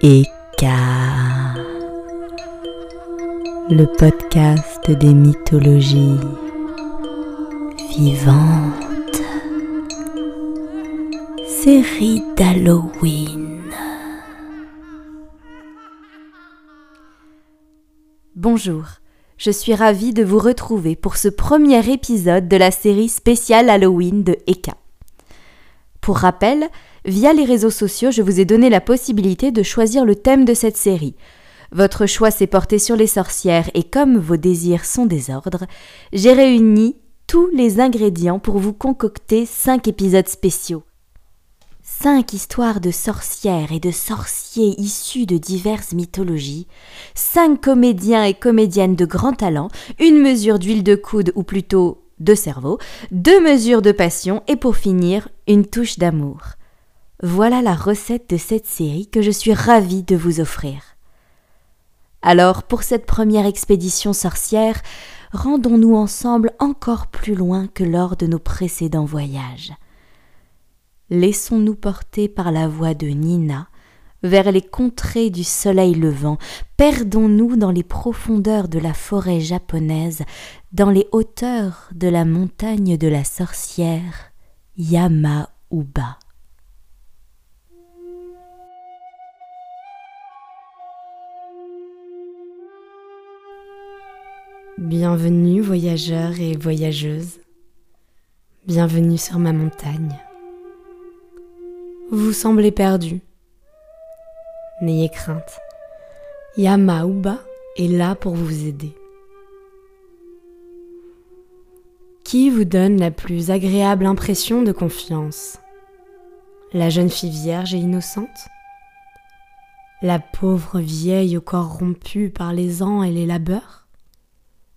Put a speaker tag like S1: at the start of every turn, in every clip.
S1: Eka, le podcast des mythologies vivantes, série d'Halloween.
S2: Bonjour, je suis ravie de vous retrouver pour ce premier épisode de la série spéciale Halloween de Eka. Pour rappel, via les réseaux sociaux, je vous ai donné la possibilité de choisir le thème de cette série. Votre choix s'est porté sur les sorcières et comme vos désirs sont désordres, j'ai réuni tous les ingrédients pour vous concocter cinq épisodes spéciaux. Cinq histoires de sorcières et de sorciers issus de diverses mythologies, cinq comédiens et comédiennes de grand talent, une mesure d'huile de coude ou plutôt de cerveau, deux mesures de passion et pour finir, une touche d'amour. Voilà la recette de cette série que je suis ravie de vous offrir. Alors, pour cette première expédition sorcière, rendons-nous ensemble encore plus loin que lors de nos précédents voyages. Laissons-nous porter par la voix de Nina vers les contrées du soleil levant, perdons-nous dans les profondeurs de la forêt japonaise, dans les hauteurs de la montagne de la sorcière Yama-Uba.
S1: Bienvenue voyageurs et voyageuses. Bienvenue sur ma montagne. Vous semblez perdu. N'ayez crainte. Yama-Uba est là pour vous aider. Qui vous donne la plus agréable impression de confiance? La jeune fille vierge et innocente? La pauvre vieille au corps rompu par les ans et les labeurs?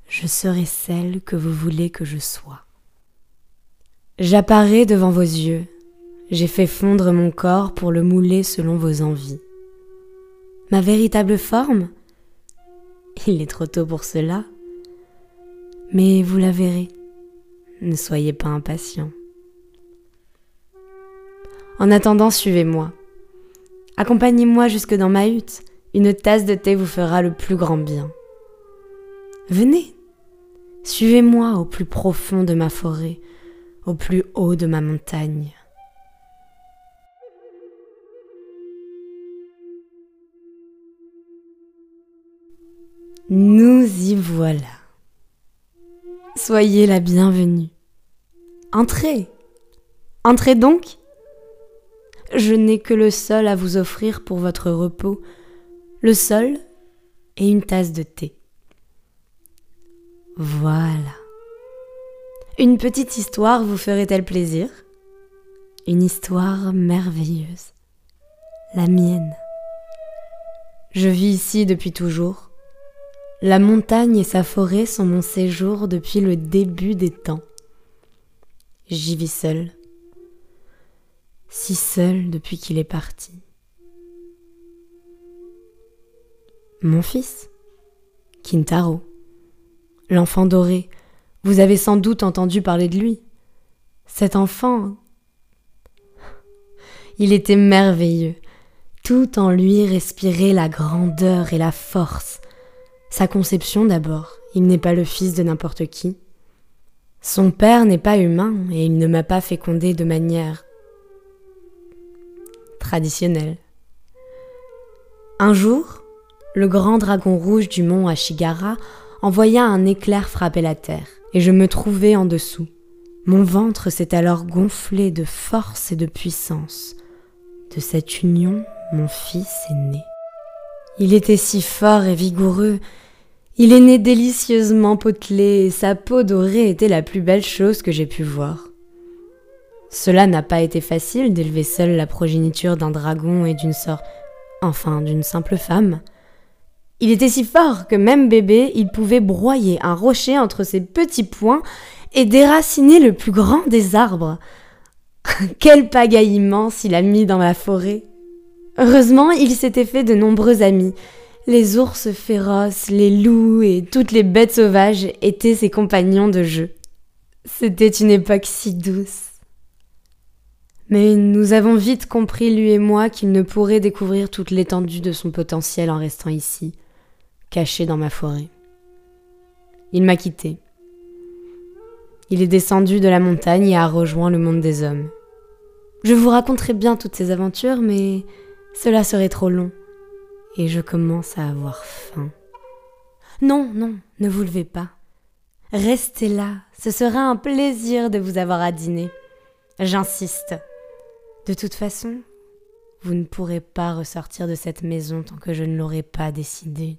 S1: Je serai celle que vous voulez que je sois. J'apparais devant vos yeux, j'ai fait fondre mon corps pour le mouler selon vos envies. Ma véritable forme? Il est trop tôt pour cela, mais vous la verrez. Ne soyez pas impatient. En attendant, suivez-moi. Accompagnez-moi jusque dans ma hutte. Une tasse de thé vous fera le plus grand bien. Venez, Suivez-moi au plus profond de ma forêt, au plus haut de ma montagne. Nous y voilà. Soyez la bienvenue. Entrez. Entrez donc. Je n'ai que le sol à vous offrir pour votre repos, le sol et une tasse de thé. Voilà. Une petite histoire vous ferait-elle plaisir? Une histoire merveilleuse. La mienne. Je vis ici depuis toujours. La montagne et sa forêt sont mon séjour depuis le début des temps. J'y vis seul. Si seul depuis qu'il est parti. Mon fils, Kintaro l'enfant doré. Vous avez sans doute entendu parler de lui. Cet enfant. Il était merveilleux. Tout en lui respirait la grandeur et la force. Sa conception d'abord, il n'est pas le fils de n'importe qui. Son père n'est pas humain et il ne m'a pas fécondé de manière traditionnelle. Un jour, le grand dragon rouge du mont Ashigara envoya un éclair frapper la terre, et je me trouvais en dessous. Mon ventre s'est alors gonflé de force et de puissance. De cette union, mon fils est né. Il était si fort et vigoureux, il est né délicieusement potelé, et sa peau dorée était la plus belle chose que j'ai pu voir. Cela n'a pas été facile d'élever seule la progéniture d'un dragon et d'une sorte, enfin d'une simple femme. Il était si fort que même bébé, il pouvait broyer un rocher entre ses petits poings et déraciner le plus grand des arbres. Quel pagaille immense il a mis dans la forêt. Heureusement, il s'était fait de nombreux amis. Les ours féroces, les loups et toutes les bêtes sauvages étaient ses compagnons de jeu. C'était une époque si douce. Mais nous avons vite compris, lui et moi, qu'il ne pourrait découvrir toute l'étendue de son potentiel en restant ici, caché dans ma forêt. Il m'a quitté. Il est descendu de la montagne et a rejoint le monde des hommes. Je vous raconterai bien toutes ces aventures, mais cela serait trop long. Et je commence à avoir faim. Non, non, ne vous levez pas. Restez là, ce sera un plaisir de vous avoir à dîner. J'insiste. De toute façon, vous ne pourrez pas ressortir de cette maison tant que je ne l'aurai pas décidé.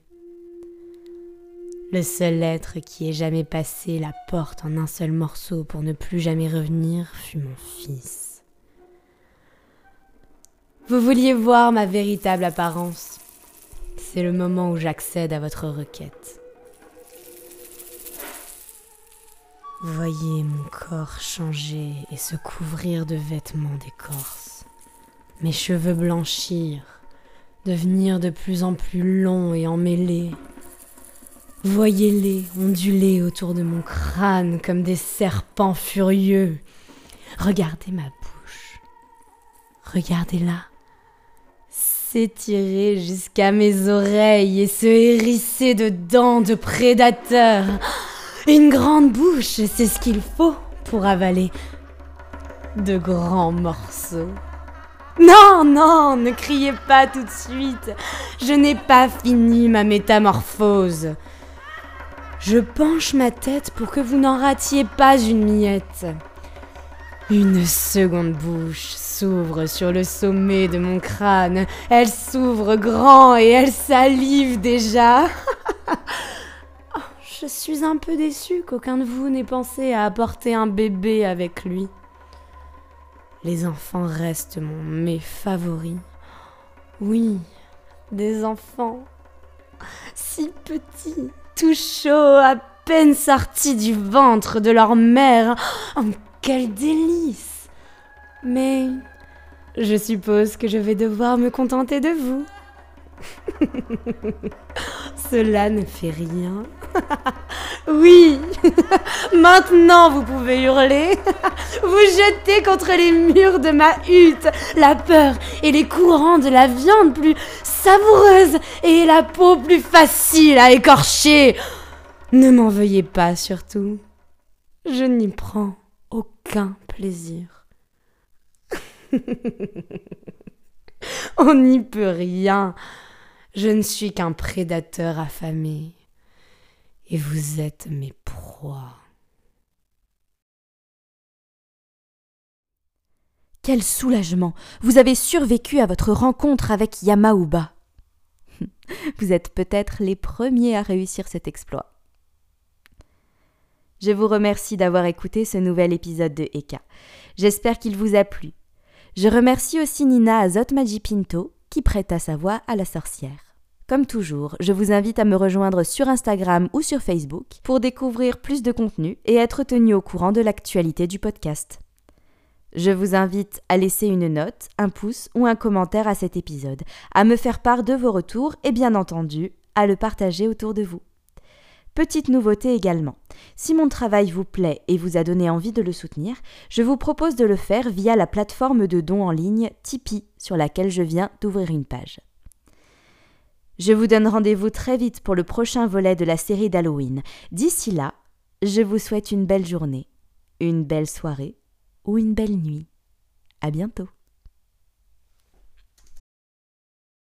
S1: Le seul être qui ait jamais passé la porte en un seul morceau pour ne plus jamais revenir fut mon fils. Vous vouliez voir ma véritable apparence. C'est le moment où j'accède à votre requête. Voyez mon corps changer et se couvrir de vêtements d'écorce. Mes cheveux blanchir, devenir de plus en plus longs et emmêlés. Voyez-les onduler autour de mon crâne comme des serpents furieux. Regardez ma bouche. Regardez-la. S'étirer jusqu'à mes oreilles et se hérisser de dents de prédateurs. Une grande bouche, c'est ce qu'il faut pour avaler de grands morceaux. Non, non, ne criez pas tout de suite. Je n'ai pas fini ma métamorphose. Je penche ma tête pour que vous n'en ratiez pas une miette. Une seconde bouche s'ouvre sur le sommet de mon crâne. Elle s'ouvre grand et elle salive déjà. Je suis un peu déçue qu'aucun de vous n'ait pensé à apporter un bébé avec lui. Les enfants restent mon mes favoris. Oui, des enfants. Si petits, tout chauds, à peine sortis du ventre de leur mère. Oh, quel délice Mais je suppose que je vais devoir me contenter de vous. Cela ne fait rien. oui, maintenant vous pouvez hurler, vous jeter contre les murs de ma hutte la peur et les courants de la viande plus savoureuse et la peau plus facile à écorcher. Ne m'en veuillez pas surtout. Je n'y prends aucun plaisir. On n'y peut rien. Je ne suis qu'un prédateur affamé. Et vous êtes mes proies.
S2: Quel soulagement Vous avez survécu à votre rencontre avec Yamauba. Vous êtes peut-être les premiers à réussir cet exploit. Je vous remercie d'avoir écouté ce nouvel épisode de Eka. J'espère qu'il vous a plu. Je remercie aussi Nina Azot Magipinto qui prêta sa voix à la sorcière. Comme toujours, je vous invite à me rejoindre sur Instagram ou sur Facebook pour découvrir plus de contenu et être tenu au courant de l'actualité du podcast. Je vous invite à laisser une note, un pouce ou un commentaire à cet épisode, à me faire part de vos retours et bien entendu à le partager autour de vous. Petite nouveauté également. Si mon travail vous plaît et vous a donné envie de le soutenir, je vous propose de le faire via la plateforme de dons en ligne Tipeee sur laquelle je viens d'ouvrir une page. Je vous donne rendez-vous très vite pour le prochain volet de la série d'Halloween. D'ici là, je vous souhaite une belle journée, une belle soirée ou une belle nuit. À bientôt.